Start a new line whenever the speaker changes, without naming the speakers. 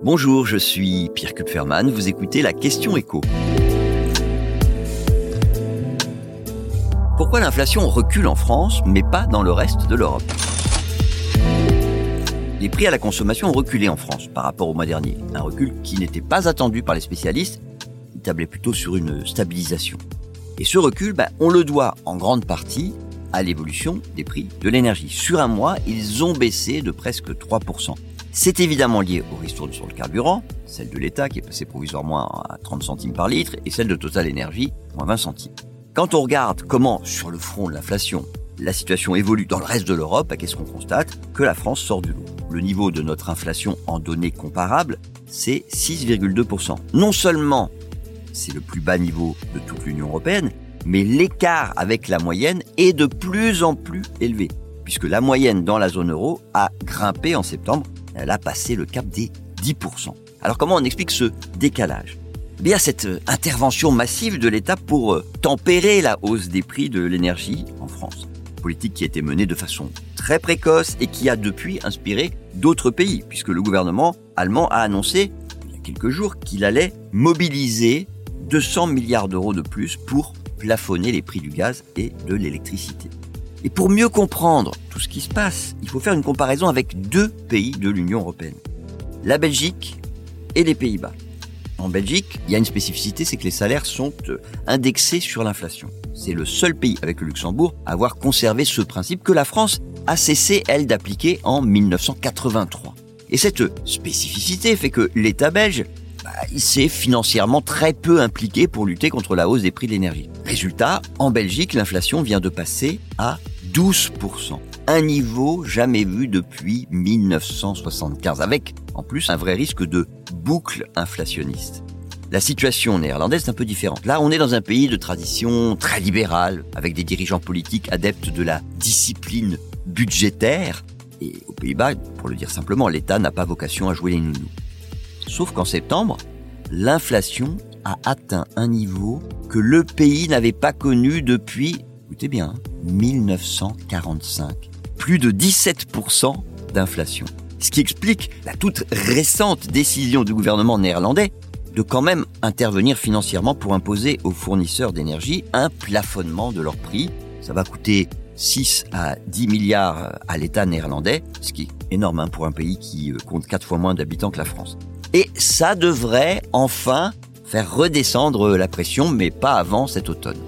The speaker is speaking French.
Bonjour, je suis Pierre Kupferman, vous écoutez la question écho. Pourquoi l'inflation recule en France mais pas dans le reste de l'Europe? Les prix à la consommation ont reculé en France par rapport au mois dernier, un recul qui n'était pas attendu par les spécialistes, ils tablaient plutôt sur une stabilisation. Et ce recul, ben, on le doit en grande partie à l'évolution des prix de l'énergie. Sur un mois, ils ont baissé de presque 3%. C'est évidemment lié au ristourne sur le carburant, celle de l'État qui est passée provisoirement à 30 centimes par litre, et celle de Total Energy, moins 20 centimes. Quand on regarde comment, sur le front de l'inflation, la situation évolue dans le reste de l'Europe, qu'est-ce qu'on constate? Que la France sort du lot. Le niveau de notre inflation en données comparables, c'est 6,2%. Non seulement c'est le plus bas niveau de toute l'Union européenne, mais l'écart avec la moyenne est de plus en plus élevé, puisque la moyenne dans la zone euro a grimpé en septembre elle a passé le cap des 10%. Alors comment on explique ce décalage? Eh Bien cette euh, intervention massive de l'État pour euh, tempérer la hausse des prix de l'énergie en France. Politique qui a été menée de façon très précoce et qui a depuis inspiré d'autres pays, puisque le gouvernement allemand a annoncé il y a quelques jours qu'il allait mobiliser 200 milliards d'euros de plus pour plafonner les prix du gaz et de l'électricité. Et pour mieux comprendre ce qui se passe, il faut faire une comparaison avec deux pays de l'Union européenne. La Belgique et les Pays-Bas. En Belgique, il y a une spécificité, c'est que les salaires sont euh, indexés sur l'inflation. C'est le seul pays avec le Luxembourg à avoir conservé ce principe que la France a cessé, elle, d'appliquer en 1983. Et cette spécificité fait que l'État belge bah, s'est financièrement très peu impliqué pour lutter contre la hausse des prix de l'énergie. Résultat, en Belgique, l'inflation vient de passer à 12%. Un niveau jamais vu depuis 1975, avec en plus un vrai risque de boucle inflationniste. La situation néerlandaise est un peu différente. Là, on est dans un pays de tradition très libérale, avec des dirigeants politiques adeptes de la discipline budgétaire. Et aux Pays-Bas, pour le dire simplement, l'État n'a pas vocation à jouer les nounous. Sauf qu'en septembre, l'inflation a atteint un niveau que le pays n'avait pas connu depuis, écoutez bien, 1945. Plus de 17% d'inflation. Ce qui explique la toute récente décision du gouvernement néerlandais de quand même intervenir financièrement pour imposer aux fournisseurs d'énergie un plafonnement de leurs prix. Ça va coûter 6 à 10 milliards à l'État néerlandais, ce qui est énorme hein, pour un pays qui euh, compte 4 fois moins d'habitants que la France. Et ça devrait enfin faire redescendre la pression, mais pas avant cet automne.